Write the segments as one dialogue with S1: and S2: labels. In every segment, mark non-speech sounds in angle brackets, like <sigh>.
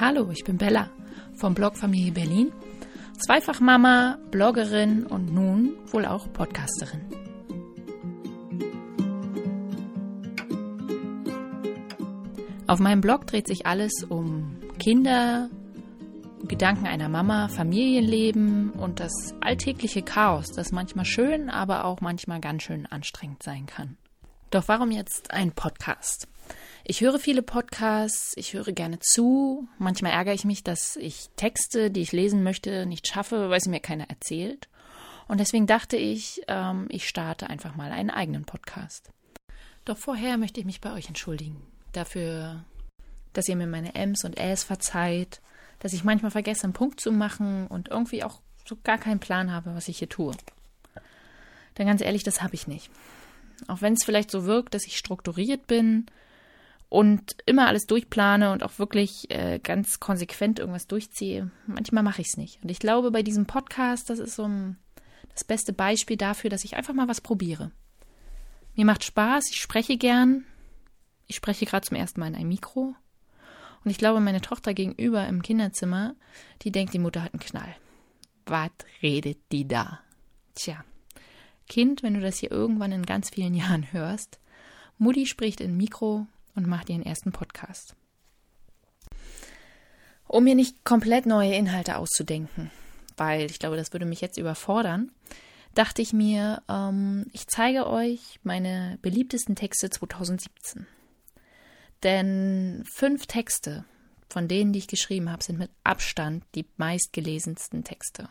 S1: Hallo, ich bin Bella vom Blog Familie Berlin, Zweifachmama, Bloggerin und nun wohl auch Podcasterin. Auf meinem Blog dreht sich alles um Kinder, Gedanken einer Mama, Familienleben und das alltägliche Chaos, das manchmal schön, aber auch manchmal ganz schön anstrengend sein kann. Doch warum jetzt ein Podcast? Ich höre viele Podcasts, ich höre gerne zu. Manchmal ärgere ich mich, dass ich Texte, die ich lesen möchte, nicht schaffe, weil sie mir keiner erzählt. Und deswegen dachte ich, ähm, ich starte einfach mal einen eigenen Podcast. Doch vorher möchte ich mich bei euch entschuldigen dafür, dass ihr mir meine Ms und Äs verzeiht, dass ich manchmal vergesse, einen Punkt zu machen und irgendwie auch so gar keinen Plan habe, was ich hier tue. Denn ganz ehrlich, das habe ich nicht. Auch wenn es vielleicht so wirkt, dass ich strukturiert bin und immer alles durchplane und auch wirklich äh, ganz konsequent irgendwas durchziehe, manchmal mache ich es nicht. Und ich glaube, bei diesem Podcast, das ist so ein, das beste Beispiel dafür, dass ich einfach mal was probiere. Mir macht Spaß, ich spreche gern. Ich spreche gerade zum ersten Mal in ein Mikro. Und ich glaube, meine Tochter gegenüber im Kinderzimmer, die denkt, die Mutter hat einen Knall. Was redet die da? Tja, Kind, wenn du das hier irgendwann in ganz vielen <laughs> Jahren hörst, Mutti spricht in Mikro und macht ihren ersten Podcast. Um mir nicht komplett neue Inhalte auszudenken, weil ich glaube, das würde mich jetzt überfordern, dachte ich mir, ähm, ich zeige euch meine beliebtesten Texte 2017. Denn fünf Texte von denen, die ich geschrieben habe, sind mit Abstand die meistgelesensten Texte.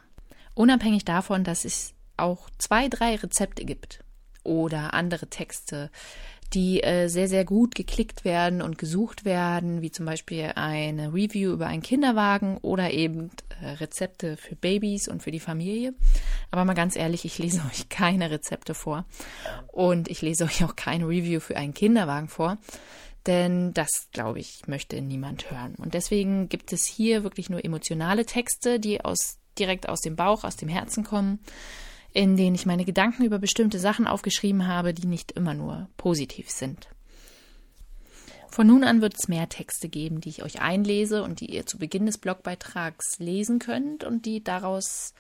S1: Unabhängig davon, dass es auch zwei, drei Rezepte gibt oder andere Texte, die äh, sehr, sehr gut geklickt werden und gesucht werden, wie zum Beispiel eine Review über einen Kinderwagen oder eben äh, Rezepte für Babys und für die Familie. Aber mal ganz ehrlich, ich lese <laughs> euch keine Rezepte vor und ich lese euch auch keine Review für einen Kinderwagen vor, denn das, glaube ich, möchte niemand hören. Und deswegen gibt es hier wirklich nur emotionale Texte, die aus direkt aus dem Bauch, aus dem Herzen kommen in denen ich meine Gedanken über bestimmte Sachen aufgeschrieben habe, die nicht immer nur positiv sind. Von nun an wird es mehr Texte geben, die ich euch einlese und die ihr zu Beginn des Blogbeitrags lesen könnt und die daraus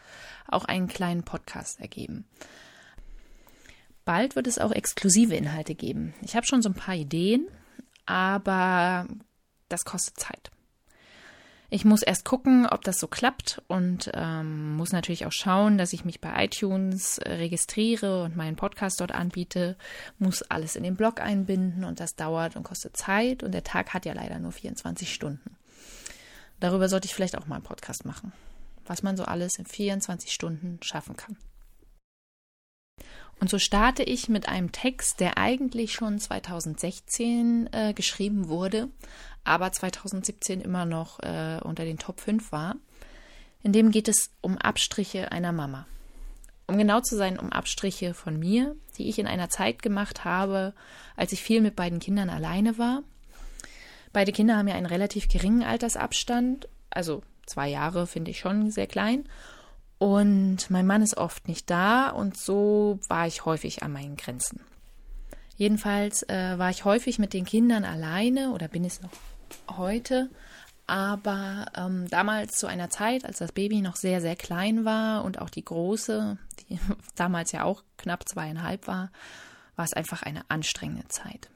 S1: auch einen kleinen Podcast ergeben. Bald wird es auch exklusive Inhalte geben. Ich habe schon so ein paar Ideen, aber das kostet Zeit. Ich muss erst gucken, ob das so klappt und ähm, muss natürlich auch schauen, dass ich mich bei iTunes äh, registriere und meinen Podcast dort anbiete, muss alles in den Blog einbinden und das dauert und kostet Zeit und der Tag hat ja leider nur 24 Stunden. Darüber sollte ich vielleicht auch mal einen Podcast machen, was man so alles in 24 Stunden schaffen kann. Und so starte ich mit einem Text, der eigentlich schon 2016 äh, geschrieben wurde, aber 2017 immer noch äh, unter den Top 5 war. In dem geht es um Abstriche einer Mama. Um genau zu sein, um Abstriche von mir, die ich in einer Zeit gemacht habe, als ich viel mit beiden Kindern alleine war. Beide Kinder haben ja einen relativ geringen Altersabstand, also zwei Jahre finde ich schon sehr klein. Und mein Mann ist oft nicht da und so war ich häufig an meinen Grenzen. Jedenfalls äh, war ich häufig mit den Kindern alleine oder bin es noch heute. Aber ähm, damals zu einer Zeit, als das Baby noch sehr, sehr klein war und auch die große, die <laughs> damals ja auch knapp zweieinhalb war, war es einfach eine anstrengende Zeit.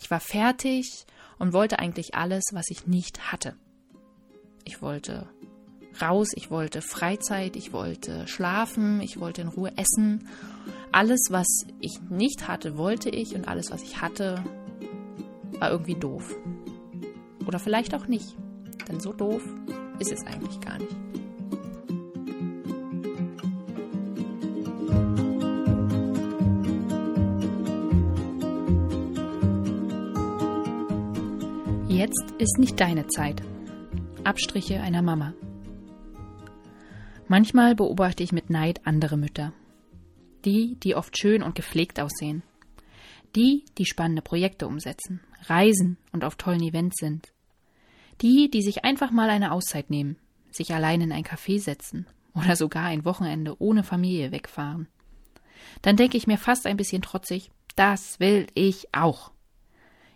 S1: Ich war fertig und wollte eigentlich alles, was ich nicht hatte. Ich wollte raus, ich wollte Freizeit, ich wollte schlafen, ich wollte in Ruhe essen. Alles, was ich nicht hatte, wollte ich und alles, was ich hatte, war irgendwie doof. Oder vielleicht auch nicht, denn so doof ist es eigentlich gar nicht. Jetzt ist nicht deine Zeit. Abstriche einer Mama. Manchmal beobachte ich mit Neid andere Mütter. Die, die oft schön und gepflegt aussehen. Die, die spannende Projekte umsetzen, reisen und auf tollen Events sind. Die, die sich einfach mal eine Auszeit nehmen, sich allein in ein Café setzen oder sogar ein Wochenende ohne Familie wegfahren. Dann denke ich mir fast ein bisschen trotzig, das will ich auch.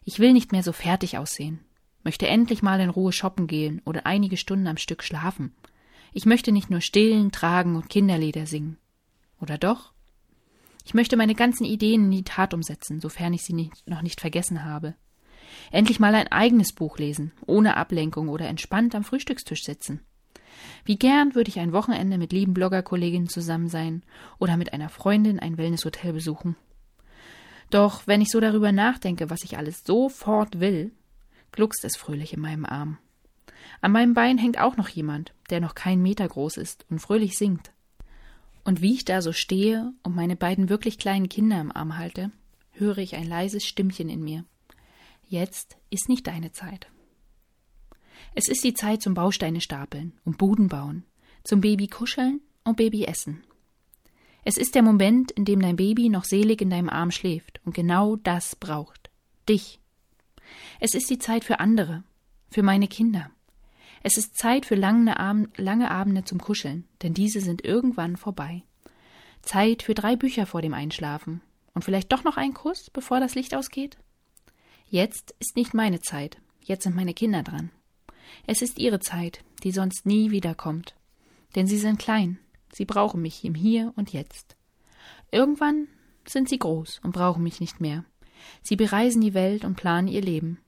S1: Ich will nicht mehr so fertig aussehen. möchte endlich mal in Ruhe shoppen gehen oder einige Stunden am Stück schlafen. Ich möchte nicht nur stillen, tragen und Kinderlieder singen. Oder doch? Ich möchte meine ganzen Ideen in die Tat umsetzen, sofern ich sie nicht, noch nicht vergessen habe. Endlich mal ein eigenes Buch lesen, ohne Ablenkung oder entspannt am Frühstückstisch sitzen. Wie gern würde ich ein Wochenende mit lieben Bloggerkolleginnen zusammen sein oder mit einer Freundin ein Wellnesshotel besuchen. Doch wenn ich so darüber nachdenke, was ich alles sofort will, gluckst es fröhlich in meinem Arm. An meinem Bein hängt auch noch jemand, der noch keinen Meter groß ist und fröhlich singt. Und wie ich da so stehe und meine beiden wirklich kleinen Kinder im Arm halte, höre ich ein leises Stimmchen in mir. Jetzt ist nicht deine Zeit. Es ist die Zeit zum Bausteine stapeln und Buden bauen, zum Baby kuscheln und Baby essen. Es ist der Moment, in dem dein Baby noch selig in deinem Arm schläft und genau das braucht. Dich. Es ist die Zeit für andere, für meine Kinder. Es ist Zeit für lange, Ab lange Abende zum Kuscheln, denn diese sind irgendwann vorbei. Zeit für drei Bücher vor dem Einschlafen und vielleicht doch noch einen Kuss, bevor das Licht ausgeht? Jetzt ist nicht meine Zeit, jetzt sind meine Kinder dran. Es ist ihre Zeit, die sonst nie wiederkommt. Denn sie sind klein, sie brauchen mich im Hier und Jetzt. Irgendwann sind sie groß und brauchen mich nicht mehr. Sie bereisen die Welt und planen ihr Leben.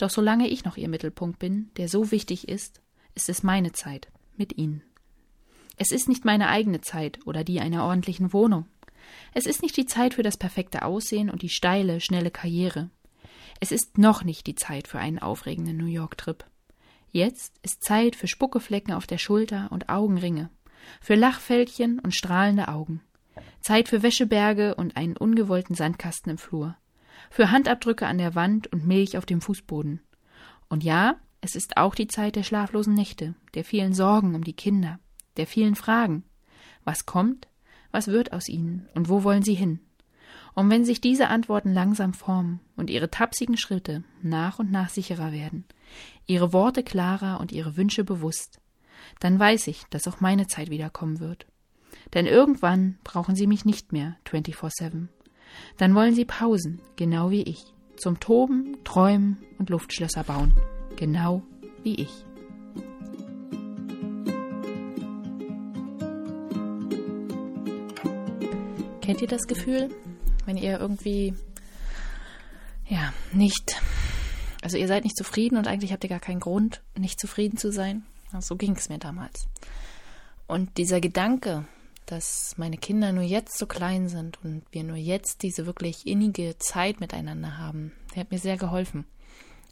S1: Doch solange ich noch ihr Mittelpunkt bin, der so wichtig ist, ist es meine Zeit mit ihnen. Es ist nicht meine eigene Zeit oder die einer ordentlichen Wohnung. Es ist nicht die Zeit für das perfekte Aussehen und die steile, schnelle Karriere. Es ist noch nicht die Zeit für einen aufregenden New York-Trip. Jetzt ist Zeit für Spuckeflecken auf der Schulter und Augenringe, für Lachfältchen und strahlende Augen. Zeit für Wäscheberge und einen ungewollten Sandkasten im Flur. Für Handabdrücke an der Wand und Milch auf dem Fußboden. Und ja, es ist auch die Zeit der schlaflosen Nächte, der vielen Sorgen um die Kinder, der vielen Fragen. Was kommt? Was wird aus ihnen? Und wo wollen sie hin? Und wenn sich diese Antworten langsam formen und ihre tapsigen Schritte nach und nach sicherer werden, ihre Worte klarer und ihre Wünsche bewusst, dann weiß ich, dass auch meine Zeit wiederkommen wird. Denn irgendwann brauchen sie mich nicht mehr 24-7. Dann wollen sie Pausen, genau wie ich, zum Toben, Träumen und Luftschlösser bauen, genau wie ich. Kennt ihr das Gefühl, wenn ihr irgendwie ja nicht, also ihr seid nicht zufrieden und eigentlich habt ihr gar keinen Grund, nicht zufrieden zu sein. so ging es mir damals. Und dieser Gedanke, dass meine Kinder nur jetzt so klein sind und wir nur jetzt diese wirklich innige Zeit miteinander haben, der hat mir sehr geholfen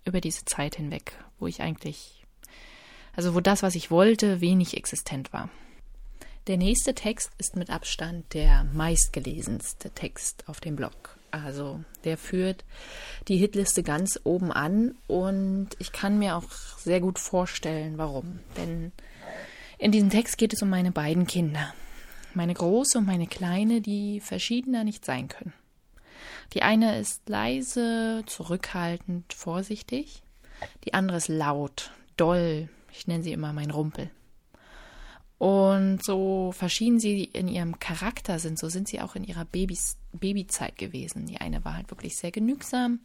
S1: über diese Zeit hinweg, wo ich eigentlich, also wo das, was ich wollte, wenig existent war. Der nächste Text ist mit Abstand der meistgelesenste Text auf dem Blog. Also der führt die Hitliste ganz oben an und ich kann mir auch sehr gut vorstellen, warum. Denn in diesem Text geht es um meine beiden Kinder. Meine große und meine kleine, die verschiedener nicht sein können. Die eine ist leise, zurückhaltend, vorsichtig. Die andere ist laut, doll. Ich nenne sie immer mein Rumpel. Und so verschieden sie in ihrem Charakter sind, so sind sie auch in ihrer Babys, Babyzeit gewesen. Die eine war halt wirklich sehr genügsam,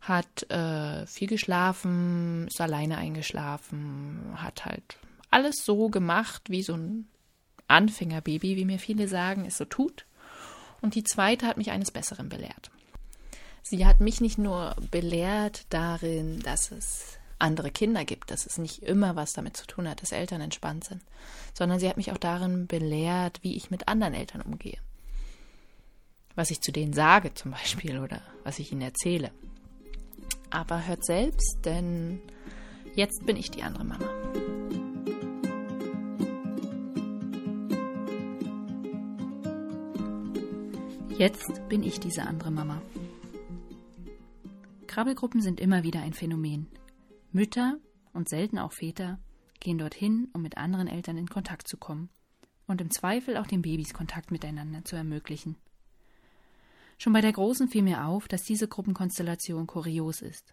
S1: hat äh, viel geschlafen, ist alleine eingeschlafen, hat halt alles so gemacht, wie so ein Anfängerbaby, wie mir viele sagen, es so tut. Und die zweite hat mich eines Besseren belehrt. Sie hat mich nicht nur belehrt darin, dass es andere Kinder gibt, dass es nicht immer was damit zu tun hat, dass Eltern entspannt sind, sondern sie hat mich auch darin belehrt, wie ich mit anderen Eltern umgehe. Was ich zu denen sage zum Beispiel oder was ich ihnen erzähle. Aber hört selbst, denn jetzt bin ich die andere Mama. Jetzt bin ich diese andere Mama. Krabbelgruppen sind immer wieder ein Phänomen. Mütter und selten auch Väter gehen dorthin, um mit anderen Eltern in Kontakt zu kommen und im Zweifel auch den Babys Kontakt miteinander zu ermöglichen. Schon bei der Großen fiel mir auf, dass diese Gruppenkonstellation kurios ist,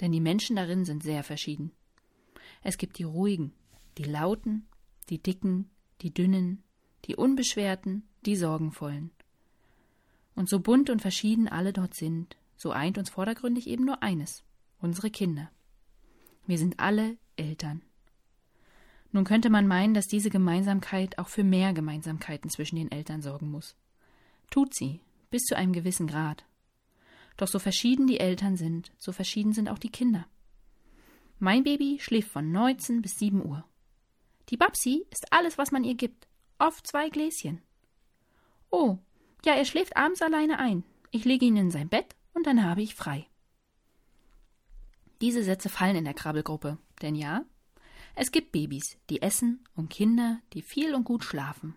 S1: denn die Menschen darin sind sehr verschieden. Es gibt die ruhigen, die lauten, die dicken, die dünnen, die unbeschwerten, die sorgenvollen. Und so bunt und verschieden alle dort sind, so eint uns vordergründig eben nur eines unsere Kinder. Wir sind alle Eltern. Nun könnte man meinen, dass diese Gemeinsamkeit auch für mehr Gemeinsamkeiten zwischen den Eltern sorgen muss. Tut sie, bis zu einem gewissen Grad. Doch so verschieden die Eltern sind, so verschieden sind auch die Kinder. Mein Baby schläft von 19 bis 7 Uhr. Die Babsi ist alles, was man ihr gibt. Oft zwei Gläschen. Oh, ja, er schläft abends alleine ein. Ich lege ihn in sein Bett und dann habe ich frei. Diese Sätze fallen in der Krabbelgruppe, denn ja, es gibt Babys, die essen und Kinder, die viel und gut schlafen.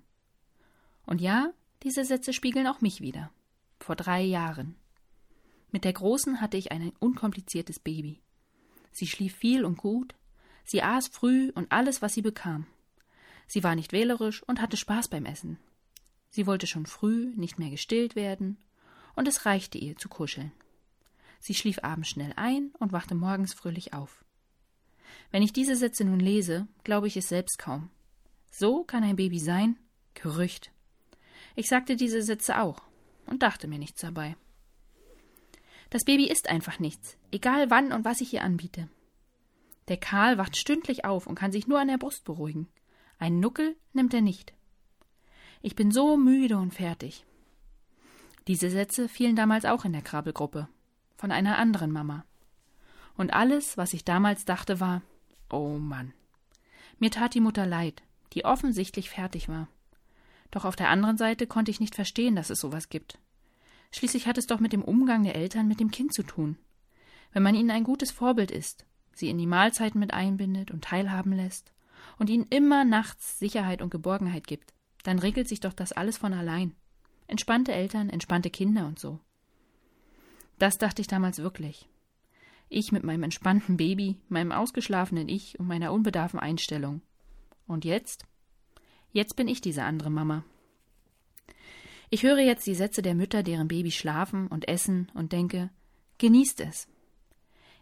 S1: Und ja, diese Sätze spiegeln auch mich wieder. Vor drei Jahren. Mit der Großen hatte ich ein unkompliziertes Baby. Sie schlief viel und gut, sie aß früh und alles, was sie bekam. Sie war nicht wählerisch und hatte Spaß beim Essen. Sie wollte schon früh nicht mehr gestillt werden, und es reichte ihr zu kuscheln. Sie schlief abends schnell ein und wachte morgens fröhlich auf. Wenn ich diese Sätze nun lese, glaube ich es selbst kaum. So kann ein Baby sein? Gerücht. Ich sagte diese Sätze auch und dachte mir nichts dabei. Das Baby ist einfach nichts, egal wann und was ich ihr anbiete. Der Karl wacht stündlich auf und kann sich nur an der Brust beruhigen. Einen Nuckel nimmt er nicht. Ich bin so müde und fertig. Diese Sätze fielen damals auch in der Krabbelgruppe von einer anderen Mama. Und alles, was ich damals dachte, war Oh Mann. Mir tat die Mutter leid, die offensichtlich fertig war. Doch auf der anderen Seite konnte ich nicht verstehen, dass es sowas gibt. Schließlich hat es doch mit dem Umgang der Eltern mit dem Kind zu tun. Wenn man ihnen ein gutes Vorbild ist, sie in die Mahlzeiten mit einbindet und teilhaben lässt und ihnen immer nachts Sicherheit und Geborgenheit gibt, dann regelt sich doch das alles von allein. Entspannte Eltern, entspannte Kinder und so. Das dachte ich damals wirklich. Ich mit meinem entspannten Baby, meinem ausgeschlafenen Ich und meiner unbedarfen Einstellung. Und jetzt? Jetzt bin ich diese andere Mama. Ich höre jetzt die Sätze der Mütter, deren Babys schlafen und essen und denke, genießt es.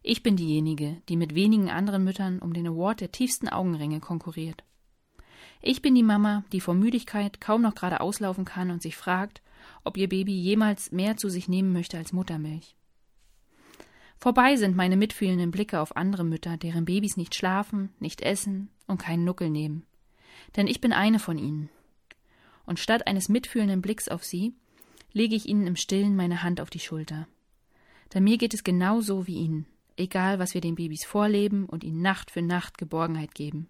S1: Ich bin diejenige, die mit wenigen anderen Müttern um den Award der tiefsten Augenringe konkurriert. Ich bin die Mama, die vor Müdigkeit kaum noch gerade auslaufen kann und sich fragt, ob ihr Baby jemals mehr zu sich nehmen möchte als Muttermilch. Vorbei sind meine mitfühlenden Blicke auf andere Mütter, deren Babys nicht schlafen, nicht essen und keinen Nuckel nehmen. Denn ich bin eine von ihnen. Und statt eines mitfühlenden Blicks auf sie, lege ich ihnen im Stillen meine Hand auf die Schulter. Denn mir geht es genau so wie ihnen, egal was wir den Babys vorleben und ihnen Nacht für Nacht Geborgenheit geben.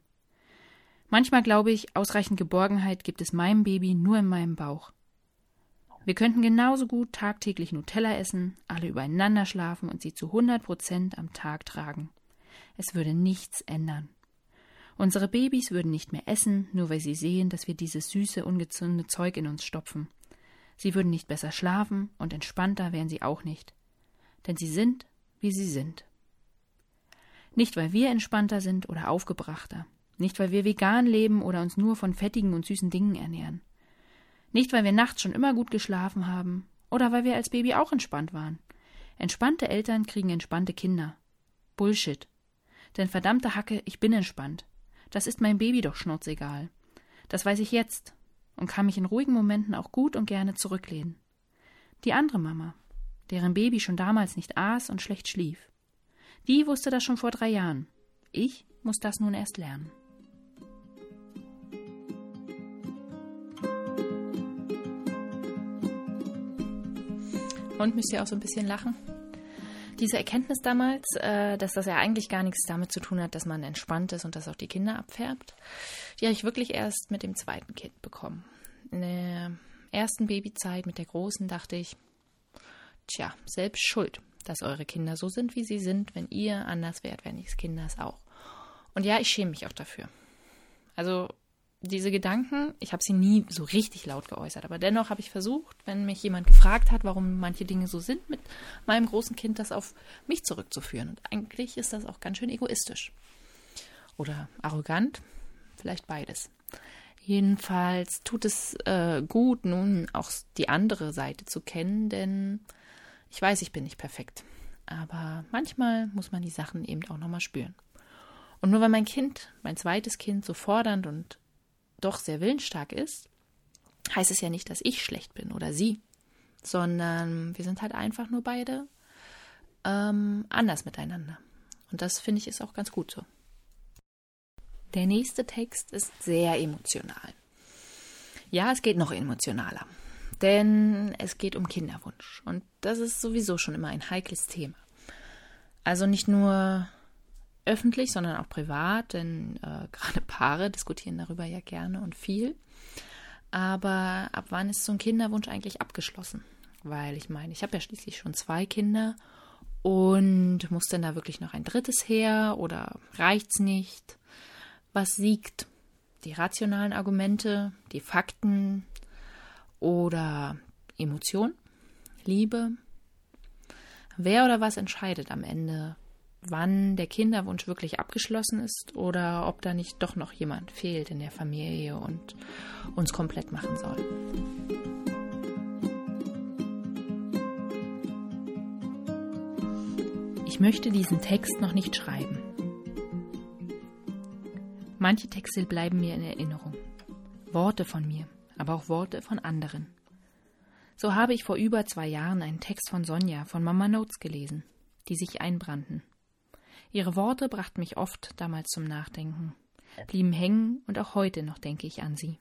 S1: Manchmal glaube ich, ausreichend Geborgenheit gibt es meinem Baby nur in meinem Bauch. Wir könnten genauso gut tagtäglich Nutella essen, alle übereinander schlafen und sie zu 100 Prozent am Tag tragen. Es würde nichts ändern. Unsere Babys würden nicht mehr essen, nur weil sie sehen, dass wir dieses süße, ungesunde Zeug in uns stopfen. Sie würden nicht besser schlafen und entspannter wären sie auch nicht. Denn sie sind, wie sie sind. Nicht, weil wir entspannter sind oder aufgebrachter. Nicht, weil wir vegan leben oder uns nur von fettigen und süßen Dingen ernähren. Nicht, weil wir nachts schon immer gut geschlafen haben oder weil wir als Baby auch entspannt waren. Entspannte Eltern kriegen entspannte Kinder. Bullshit. Denn verdammte Hacke, ich bin entspannt. Das ist mein Baby doch schnurzegal. Das weiß ich jetzt und kann mich in ruhigen Momenten auch gut und gerne zurücklehnen. Die andere Mama, deren Baby schon damals nicht aß und schlecht schlief, die wusste das schon vor drei Jahren. Ich muss das nun erst lernen. Und müsst ihr auch so ein bisschen lachen? Diese Erkenntnis damals, äh, dass das ja eigentlich gar nichts damit zu tun hat, dass man entspannt ist und dass auch die Kinder abfärbt, die habe ich wirklich erst mit dem zweiten Kind bekommen. In der ersten Babyzeit mit der großen dachte ich, tja, selbst schuld, dass eure Kinder so sind, wie sie sind. Wenn ihr anders wärt, die Kinder es auch. Und ja, ich schäme mich auch dafür. Also diese Gedanken, ich habe sie nie so richtig laut geäußert, aber dennoch habe ich versucht, wenn mich jemand gefragt hat, warum manche Dinge so sind mit meinem großen Kind, das auf mich zurückzuführen. Und eigentlich ist das auch ganz schön egoistisch. Oder arrogant, vielleicht beides. Jedenfalls tut es äh, gut, nun auch die andere Seite zu kennen, denn ich weiß, ich bin nicht perfekt. Aber manchmal muss man die Sachen eben auch nochmal spüren. Und nur weil mein Kind, mein zweites Kind, so fordernd und doch sehr willensstark ist, heißt es ja nicht, dass ich schlecht bin oder sie, sondern wir sind halt einfach nur beide ähm, anders miteinander. Und das finde ich ist auch ganz gut so. Der nächste Text ist sehr emotional. Ja, es geht noch emotionaler. Denn es geht um Kinderwunsch. Und das ist sowieso schon immer ein heikles Thema. Also nicht nur öffentlich, sondern auch privat, denn äh, <laughs> gerade Paare diskutieren darüber ja gerne und viel. Aber ab wann ist so ein Kinderwunsch eigentlich abgeschlossen? Weil ich meine, ich habe ja schließlich schon zwei Kinder und muss denn da wirklich noch ein drittes her oder reicht's nicht? Was siegt? Die rationalen Argumente, die Fakten oder Emotion, Liebe? Wer oder was entscheidet am Ende, wann der Kinderwunsch wirklich abgeschlossen ist oder ob da nicht doch noch jemand fehlt in der Familie und uns komplett machen soll. Ich möchte diesen Text noch nicht schreiben. Manche Texte bleiben mir in Erinnerung. Worte von mir, aber auch Worte von anderen. So habe ich vor über zwei Jahren einen Text von Sonja von Mama Notes gelesen, die sich einbrannten. Ihre Worte brachten mich oft damals zum Nachdenken, blieben hängen und auch heute noch denke ich an sie.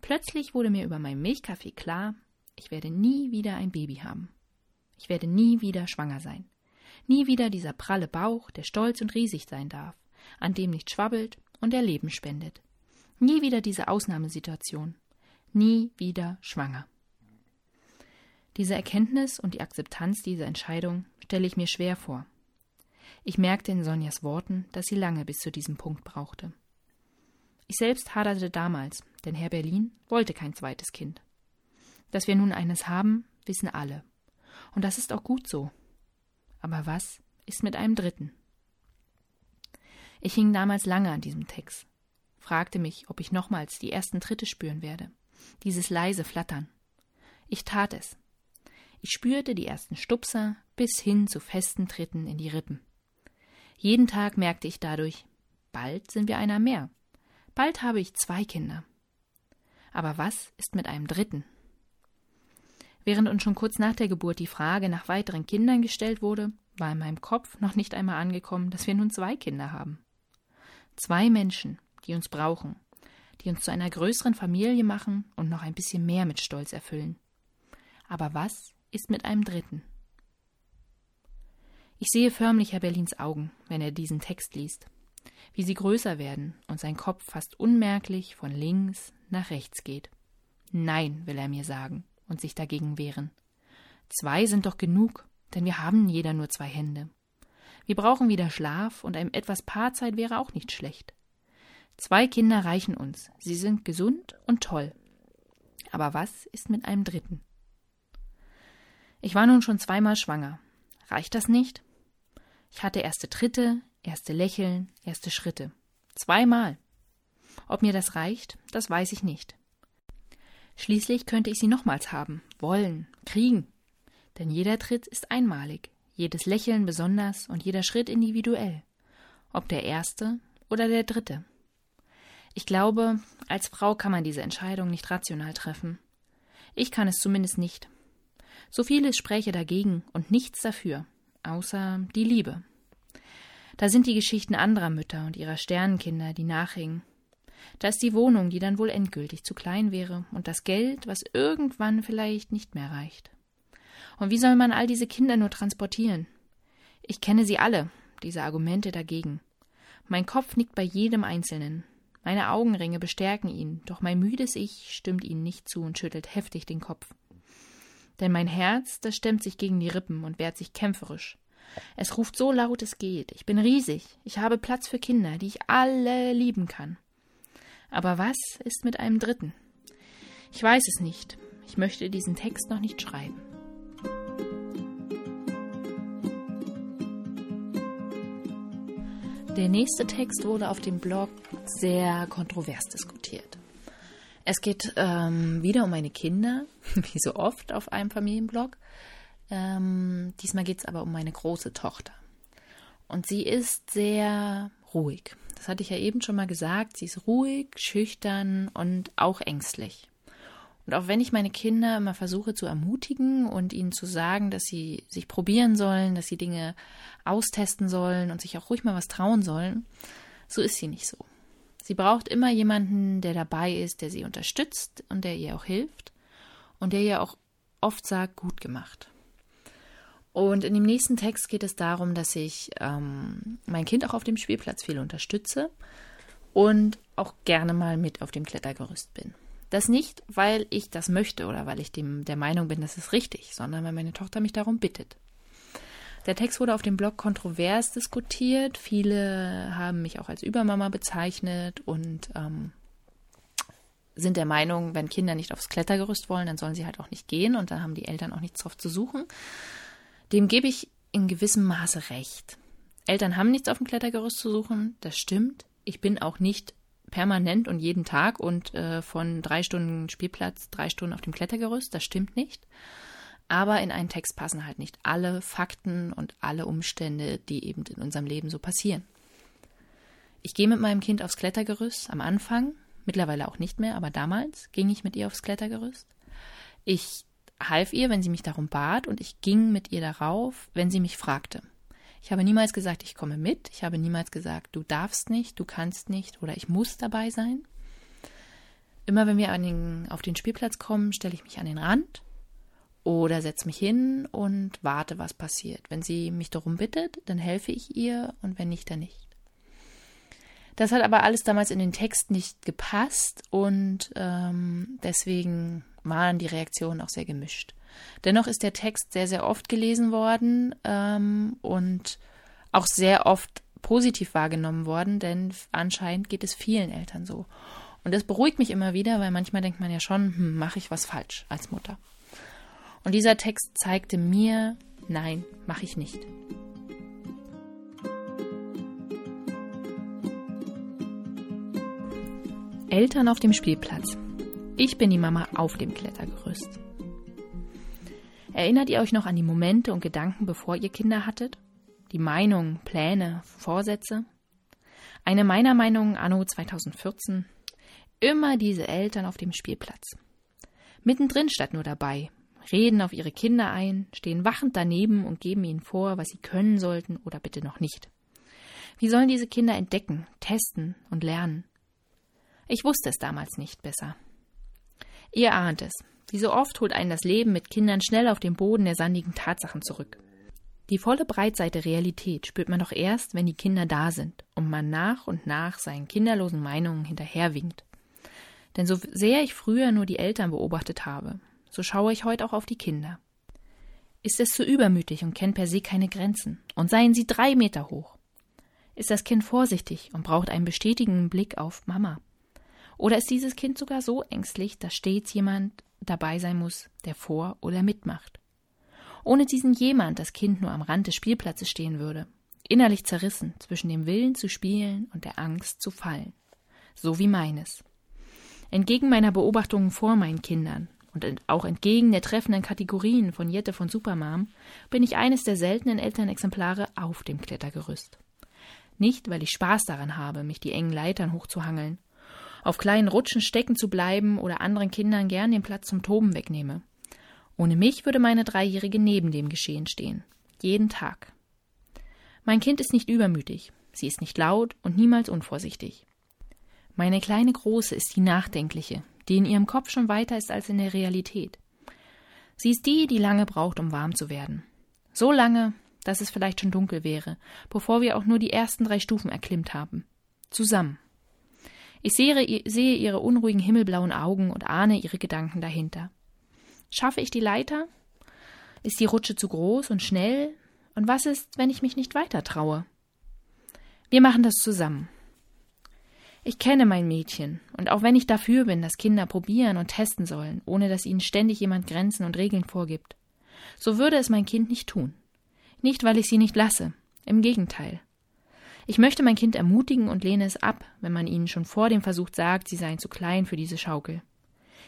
S1: Plötzlich wurde mir über meinen Milchkaffee klar, ich werde nie wieder ein Baby haben. Ich werde nie wieder schwanger sein. Nie wieder dieser pralle Bauch, der stolz und riesig sein darf, an dem nicht schwabbelt und der Leben spendet. Nie wieder diese Ausnahmesituation. Nie wieder schwanger. Diese Erkenntnis und die Akzeptanz dieser Entscheidung stelle ich mir schwer vor. Ich merkte in Sonjas Worten, dass sie lange bis zu diesem Punkt brauchte. Ich selbst haderte damals, denn Herr Berlin wollte kein zweites Kind. Dass wir nun eines haben, wissen alle. Und das ist auch gut so. Aber was ist mit einem dritten? Ich hing damals lange an diesem Text, fragte mich, ob ich nochmals die ersten Tritte spüren werde, dieses leise Flattern. Ich tat es. Ich spürte die ersten Stupser bis hin zu festen Tritten in die Rippen. Jeden Tag merkte ich dadurch, bald sind wir einer mehr. Bald habe ich zwei Kinder. Aber was ist mit einem dritten? Während uns schon kurz nach der Geburt die Frage nach weiteren Kindern gestellt wurde, war in meinem Kopf noch nicht einmal angekommen, dass wir nun zwei Kinder haben. Zwei Menschen, die uns brauchen, die uns zu einer größeren Familie machen und noch ein bisschen mehr mit Stolz erfüllen. Aber was ist mit einem dritten? Ich sehe förmlich Herr Berlins Augen, wenn er diesen Text liest, wie sie größer werden und sein Kopf fast unmerklich von links nach rechts geht. Nein, will er mir sagen und sich dagegen wehren. Zwei sind doch genug, denn wir haben jeder nur zwei Hände. Wir brauchen wieder Schlaf und ein etwas Paarzeit wäre auch nicht schlecht. Zwei Kinder reichen uns, sie sind gesund und toll. Aber was ist mit einem dritten? Ich war nun schon zweimal schwanger. Reicht das nicht? Ich hatte erste Tritte, erste Lächeln, erste Schritte. Zweimal. Ob mir das reicht, das weiß ich nicht. Schließlich könnte ich sie nochmals haben, wollen, kriegen. Denn jeder Tritt ist einmalig, jedes Lächeln besonders und jeder Schritt individuell. Ob der erste oder der dritte. Ich glaube, als Frau kann man diese Entscheidung nicht rational treffen. Ich kann es zumindest nicht. So vieles spräche dagegen und nichts dafür außer die Liebe. Da sind die Geschichten anderer Mütter und ihrer Sternenkinder, die nachhingen. Da ist die Wohnung, die dann wohl endgültig zu klein wäre, und das Geld, was irgendwann vielleicht nicht mehr reicht. Und wie soll man all diese Kinder nur transportieren? Ich kenne sie alle, diese Argumente dagegen. Mein Kopf nickt bei jedem Einzelnen. Meine Augenringe bestärken ihn, doch mein müdes Ich stimmt ihnen nicht zu und schüttelt heftig den Kopf. Denn mein Herz, das stemmt sich gegen die Rippen und wehrt sich kämpferisch. Es ruft so laut es geht. Ich bin riesig. Ich habe Platz für Kinder, die ich alle lieben kann. Aber was ist mit einem dritten? Ich weiß es nicht. Ich möchte diesen Text noch nicht schreiben. Der nächste Text wurde auf dem Blog sehr kontrovers diskutiert. Es geht ähm, wieder um meine Kinder, <laughs> wie so oft auf einem Familienblog. Ähm, diesmal geht es aber um meine große Tochter. Und sie ist sehr ruhig. Das hatte ich ja eben schon mal gesagt. Sie ist ruhig, schüchtern und auch ängstlich. Und auch wenn ich meine Kinder immer versuche zu ermutigen und ihnen zu sagen, dass sie sich probieren sollen, dass sie Dinge austesten sollen und sich auch ruhig mal was trauen sollen, so ist sie nicht so. Sie braucht immer jemanden, der dabei ist, der sie unterstützt und der ihr auch hilft und der ihr auch oft sagt, gut gemacht. Und in dem nächsten Text geht es darum, dass ich ähm, mein Kind auch auf dem Spielplatz viel unterstütze und auch gerne mal mit auf dem Klettergerüst bin. Das nicht, weil ich das möchte oder weil ich dem, der Meinung bin, das ist richtig, sondern weil meine Tochter mich darum bittet. Der Text wurde auf dem Blog kontrovers diskutiert. Viele haben mich auch als Übermama bezeichnet und ähm, sind der Meinung, wenn Kinder nicht aufs Klettergerüst wollen, dann sollen sie halt auch nicht gehen und dann haben die Eltern auch nichts drauf zu suchen. Dem gebe ich in gewissem Maße recht. Eltern haben nichts auf dem Klettergerüst zu suchen, das stimmt. Ich bin auch nicht permanent und jeden Tag und äh, von drei Stunden Spielplatz, drei Stunden auf dem Klettergerüst, das stimmt nicht. Aber in einen Text passen halt nicht alle Fakten und alle Umstände, die eben in unserem Leben so passieren. Ich gehe mit meinem Kind aufs Klettergerüst am Anfang, mittlerweile auch nicht mehr, aber damals ging ich mit ihr aufs Klettergerüst. Ich half ihr, wenn sie mich darum bat, und ich ging mit ihr darauf, wenn sie mich fragte. Ich habe niemals gesagt, ich komme mit. Ich habe niemals gesagt, du darfst nicht, du kannst nicht oder ich muss dabei sein. Immer wenn wir den, auf den Spielplatz kommen, stelle ich mich an den Rand oder setze mich hin und warte, was passiert. Wenn sie mich darum bittet, dann helfe ich ihr und wenn nicht, dann nicht. Das hat aber alles damals in den Text nicht gepasst und ähm, deswegen waren die Reaktionen auch sehr gemischt. Dennoch ist der Text sehr, sehr oft gelesen worden ähm, und auch sehr oft positiv wahrgenommen worden, denn anscheinend geht es vielen Eltern so. Und das beruhigt mich immer wieder, weil manchmal denkt man ja schon, hm, mache ich was falsch als Mutter. Und dieser Text zeigte mir, nein, mache ich nicht. Eltern auf dem Spielplatz. Ich bin die Mama auf dem Klettergerüst. Erinnert ihr euch noch an die Momente und Gedanken, bevor ihr Kinder hattet? Die Meinungen, Pläne, Vorsätze? Eine meiner Meinungen anno 2014. Immer diese Eltern auf dem Spielplatz. Mittendrin statt nur dabei. Reden auf ihre Kinder ein, stehen wachend daneben und geben ihnen vor, was sie können sollten oder bitte noch nicht. Wie sollen diese Kinder entdecken, testen und lernen? Ich wusste es damals nicht besser. Ihr ahnt es. Wie so oft holt einen das Leben mit Kindern schnell auf den Boden der sandigen Tatsachen zurück. Die volle Breitseite Realität spürt man doch erst, wenn die Kinder da sind und man nach und nach seinen kinderlosen Meinungen hinterherwinkt. Denn so sehr ich früher nur die Eltern beobachtet habe, so schaue ich heute auch auf die Kinder. Ist es zu übermütig und kennt per se keine Grenzen, und seien sie drei Meter hoch? Ist das Kind vorsichtig und braucht einen bestätigenden Blick auf Mama? Oder ist dieses Kind sogar so ängstlich, dass stets jemand dabei sein muss, der vor oder mitmacht. Ohne diesen jemand das Kind nur am Rand des Spielplatzes stehen würde, innerlich zerrissen zwischen dem Willen zu spielen und der Angst zu fallen. So wie meines. Entgegen meiner Beobachtungen vor meinen Kindern und auch entgegen der treffenden Kategorien von Jette von Supermam bin ich eines der seltenen Elternexemplare auf dem Klettergerüst. Nicht, weil ich Spaß daran habe, mich die engen Leitern hochzuhangeln auf kleinen Rutschen stecken zu bleiben oder anderen Kindern gern den Platz zum Toben wegnehme. Ohne mich würde meine Dreijährige neben dem Geschehen stehen. Jeden Tag. Mein Kind ist nicht übermütig, sie ist nicht laut und niemals unvorsichtig. Meine kleine Große ist die Nachdenkliche, die in ihrem Kopf schon weiter ist als in der Realität. Sie ist die, die lange braucht, um warm zu werden. So lange, dass es vielleicht schon dunkel wäre, bevor wir auch nur die ersten drei Stufen erklimmt haben. Zusammen. Ich sehe, sehe ihre unruhigen himmelblauen Augen und ahne ihre Gedanken dahinter. Schaffe ich die Leiter? Ist die Rutsche zu groß und schnell? Und was ist, wenn ich mich nicht weiter traue? Wir machen das zusammen. Ich kenne mein Mädchen, und auch wenn ich dafür bin, dass Kinder probieren und testen sollen, ohne dass ihnen ständig jemand Grenzen und Regeln vorgibt, so würde es mein Kind nicht tun. Nicht, weil ich sie nicht lasse, im Gegenteil. Ich möchte mein Kind ermutigen und lehne es ab, wenn man ihnen schon vor dem Versuch sagt, sie seien zu klein für diese Schaukel.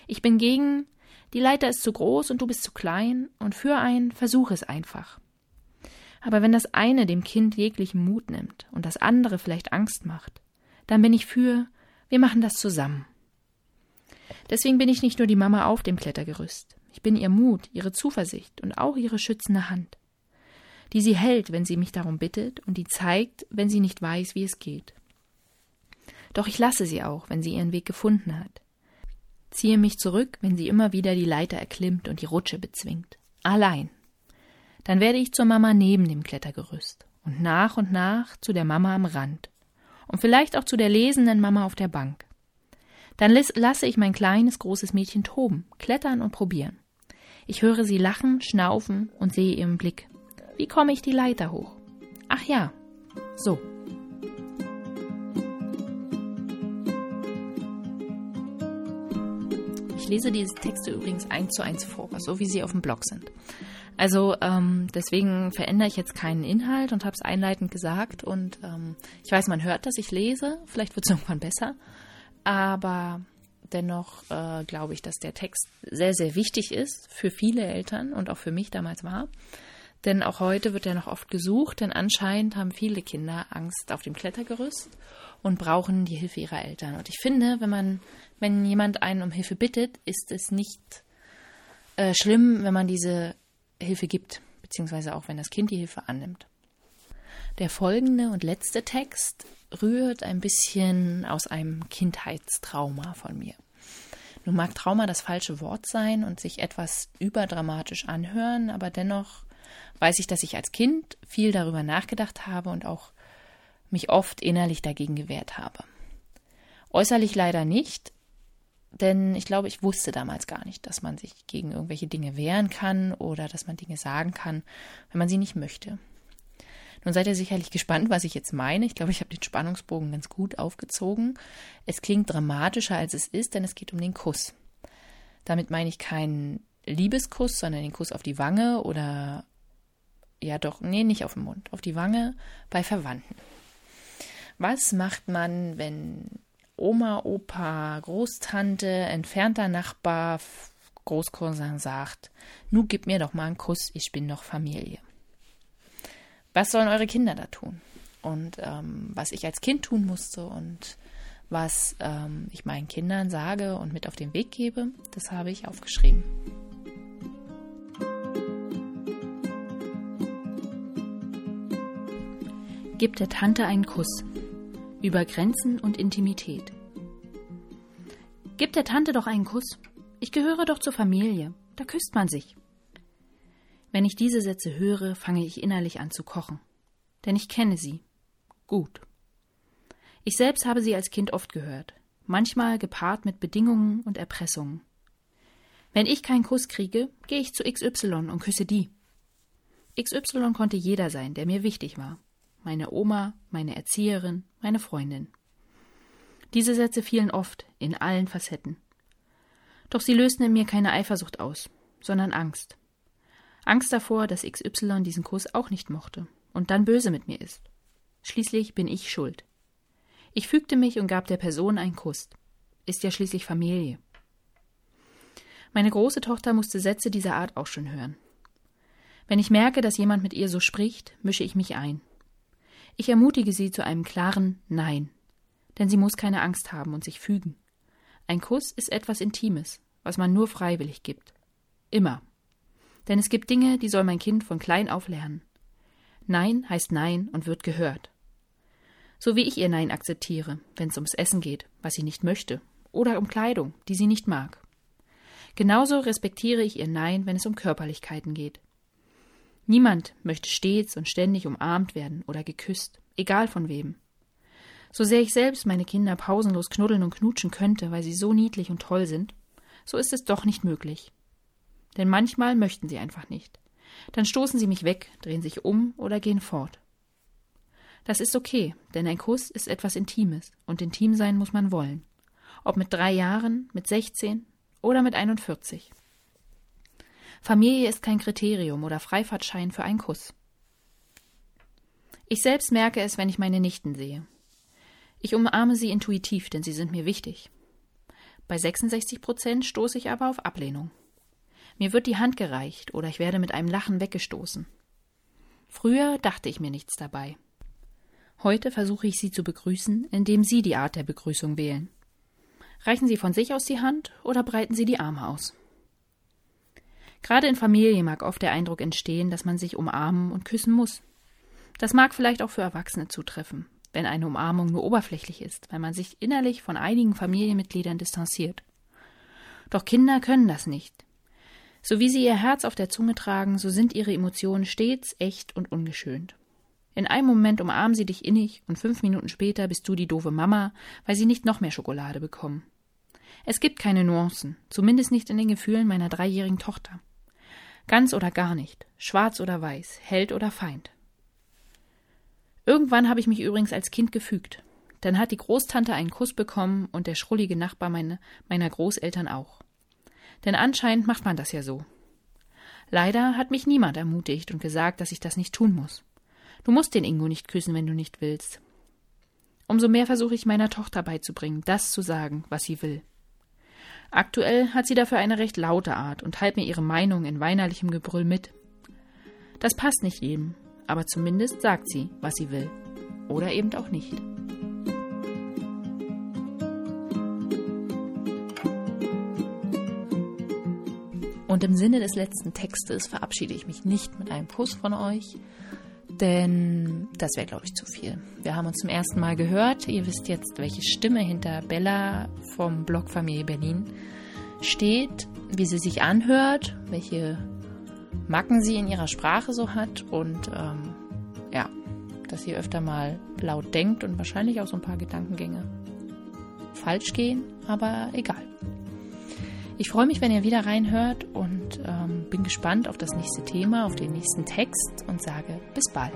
S1: Ich bin gegen, die Leiter ist zu groß und du bist zu klein, und für ein Versuch es einfach. Aber wenn das eine dem Kind jeglichen Mut nimmt und das andere vielleicht Angst macht, dann bin ich für, wir machen das zusammen. Deswegen bin ich nicht nur die Mama auf dem Klettergerüst. Ich bin ihr Mut, ihre Zuversicht und auch ihre schützende Hand, die sie hält, wenn sie mich darum bittet und die zeigt, wenn sie nicht weiß, wie es geht. Doch ich lasse sie auch, wenn sie ihren Weg gefunden hat. Ziehe mich zurück, wenn sie immer wieder die Leiter erklimmt und die Rutsche bezwingt. Allein. Dann werde ich zur Mama neben dem Klettergerüst und nach und nach zu der Mama am Rand und vielleicht auch zu der lesenden Mama auf der Bank. Dann lasse ich mein kleines, großes Mädchen toben, klettern und probieren. Ich höre sie lachen, schnaufen und sehe ihren Blick. Wie komme ich die Leiter hoch? Ach ja, so. Ich lese diese Texte übrigens eins zu eins vor, so wie sie auf dem Blog sind. Also ähm, deswegen verändere ich jetzt keinen Inhalt und habe es einleitend gesagt. Und ähm, ich weiß, man hört, dass ich lese. Vielleicht wird es <laughs> irgendwann besser. Aber dennoch äh, glaube ich, dass der Text sehr, sehr wichtig ist für viele Eltern und auch für mich damals war. Denn auch heute wird er noch oft gesucht, denn anscheinend haben viele Kinder Angst auf dem Klettergerüst und brauchen die Hilfe ihrer Eltern. Und ich finde, wenn man, wenn jemand einen um Hilfe bittet, ist es nicht äh, schlimm, wenn man diese Hilfe gibt, beziehungsweise auch wenn das Kind die Hilfe annimmt. Der folgende und letzte Text rührt ein bisschen aus einem Kindheitstrauma von mir. Nun mag Trauma das falsche Wort sein und sich etwas überdramatisch anhören, aber dennoch weiß ich, dass ich als Kind viel darüber nachgedacht habe und auch mich oft innerlich dagegen gewehrt habe. Äußerlich leider nicht, denn ich glaube, ich wusste damals gar nicht, dass man sich gegen irgendwelche Dinge wehren kann oder dass man Dinge sagen kann, wenn man sie nicht möchte. Nun seid ihr sicherlich gespannt, was ich jetzt meine. Ich glaube, ich habe den Spannungsbogen ganz gut aufgezogen. Es klingt dramatischer, als es ist, denn es geht um den Kuss. Damit meine ich keinen Liebeskuss, sondern den Kuss auf die Wange oder ja doch, nee, nicht auf den Mund, auf die Wange bei Verwandten. Was macht man, wenn Oma, Opa, Großtante, entfernter Nachbar, Großcousin sagt, nu gib mir doch mal einen Kuss, ich bin doch Familie was sollen eure Kinder da tun? Und ähm, was ich als Kind tun musste und was ähm, ich meinen Kindern sage und mit auf den Weg gebe, das habe ich aufgeschrieben. Gib der Tante einen Kuss. Über Grenzen und Intimität. Gib der Tante doch einen Kuss. Ich gehöre doch zur Familie. Da küsst man sich. Wenn ich diese Sätze höre, fange ich innerlich an zu kochen. Denn ich kenne sie. Gut. Ich selbst habe sie als Kind oft gehört, manchmal gepaart mit Bedingungen und Erpressungen. Wenn ich keinen Kuss kriege, gehe ich zu XY und küsse die. XY konnte jeder sein, der mir wichtig war. Meine Oma, meine Erzieherin, meine Freundin. Diese Sätze fielen oft, in allen Facetten. Doch sie lösten in mir keine Eifersucht aus, sondern Angst. Angst davor, dass XY diesen Kuss auch nicht mochte und dann böse mit mir ist. Schließlich bin ich schuld. Ich fügte mich und gab der Person einen Kuss. Ist ja schließlich Familie. Meine große Tochter musste Sätze dieser Art auch schon hören. Wenn ich merke, dass jemand mit ihr so spricht, mische ich mich ein. Ich ermutige sie zu einem klaren Nein, denn sie muss keine Angst haben und sich fügen. Ein Kuss ist etwas Intimes, was man nur freiwillig gibt. Immer. Denn es gibt Dinge, die soll mein Kind von klein auf lernen. Nein heißt Nein und wird gehört. So wie ich ihr Nein akzeptiere, wenn es ums Essen geht, was sie nicht möchte, oder um Kleidung, die sie nicht mag. Genauso respektiere ich ihr Nein, wenn es um Körperlichkeiten geht. Niemand möchte stets und ständig umarmt werden oder geküsst, egal von wem. So sehr ich selbst meine Kinder pausenlos knuddeln und knutschen könnte, weil sie so niedlich und toll sind, so ist es doch nicht möglich. Denn manchmal möchten sie einfach nicht. Dann stoßen sie mich weg, drehen sich um oder gehen fort. Das ist okay, denn ein Kuss ist etwas Intimes und intim sein muss man wollen. Ob mit drei Jahren, mit sechzehn oder mit 41. Familie ist kein Kriterium oder Freifahrtschein für einen Kuss. Ich selbst merke es, wenn ich meine Nichten sehe. Ich umarme sie intuitiv, denn sie sind mir wichtig. Bei 66 Prozent stoße ich aber auf Ablehnung. Mir wird die Hand gereicht oder ich werde mit einem Lachen weggestoßen. Früher dachte ich mir nichts dabei. Heute versuche ich sie zu begrüßen, indem sie die Art der Begrüßung wählen. Reichen Sie von sich aus die Hand oder breiten Sie die Arme aus? Gerade in Familie mag oft der Eindruck entstehen, dass man sich umarmen und küssen muss. Das mag vielleicht auch für Erwachsene zutreffen, wenn eine Umarmung nur oberflächlich ist, weil man sich innerlich von einigen Familienmitgliedern distanziert. Doch Kinder können das nicht. So wie sie ihr Herz auf der Zunge tragen, so sind ihre Emotionen stets echt und ungeschönt. In einem Moment umarmen sie dich innig und fünf Minuten später bist du die doofe Mama, weil sie nicht noch mehr Schokolade bekommen. Es gibt keine Nuancen, zumindest nicht in den Gefühlen meiner dreijährigen Tochter. Ganz oder gar nicht, schwarz oder weiß, Held oder Feind. Irgendwann habe ich mich übrigens als Kind gefügt. Dann hat die Großtante einen Kuss bekommen und der schrullige Nachbar meine, meiner Großeltern auch. Denn anscheinend macht man das ja so. Leider hat mich niemand ermutigt und gesagt, dass ich das nicht tun muss. Du musst den Ingo nicht küssen, wenn du nicht willst. Umso mehr versuche ich meiner Tochter beizubringen, das zu sagen, was sie will. Aktuell hat sie dafür eine recht laute Art und teilt mir ihre Meinung in weinerlichem Gebrüll mit. Das passt nicht jedem, aber zumindest sagt sie, was sie will. Oder eben auch nicht. Und im Sinne des letzten Textes verabschiede ich mich nicht mit einem Kuss von euch, denn das wäre, glaube ich, zu viel. Wir haben uns zum ersten Mal gehört. Ihr wisst jetzt, welche Stimme hinter Bella vom Blog Familie Berlin steht, wie sie sich anhört, welche Macken sie in ihrer Sprache so hat und ähm, ja, dass sie öfter mal laut denkt und wahrscheinlich auch so ein paar Gedankengänge falsch gehen, aber egal. Ich freue mich, wenn ihr wieder reinhört und ähm, bin gespannt auf das nächste Thema, auf den nächsten Text und sage bis bald.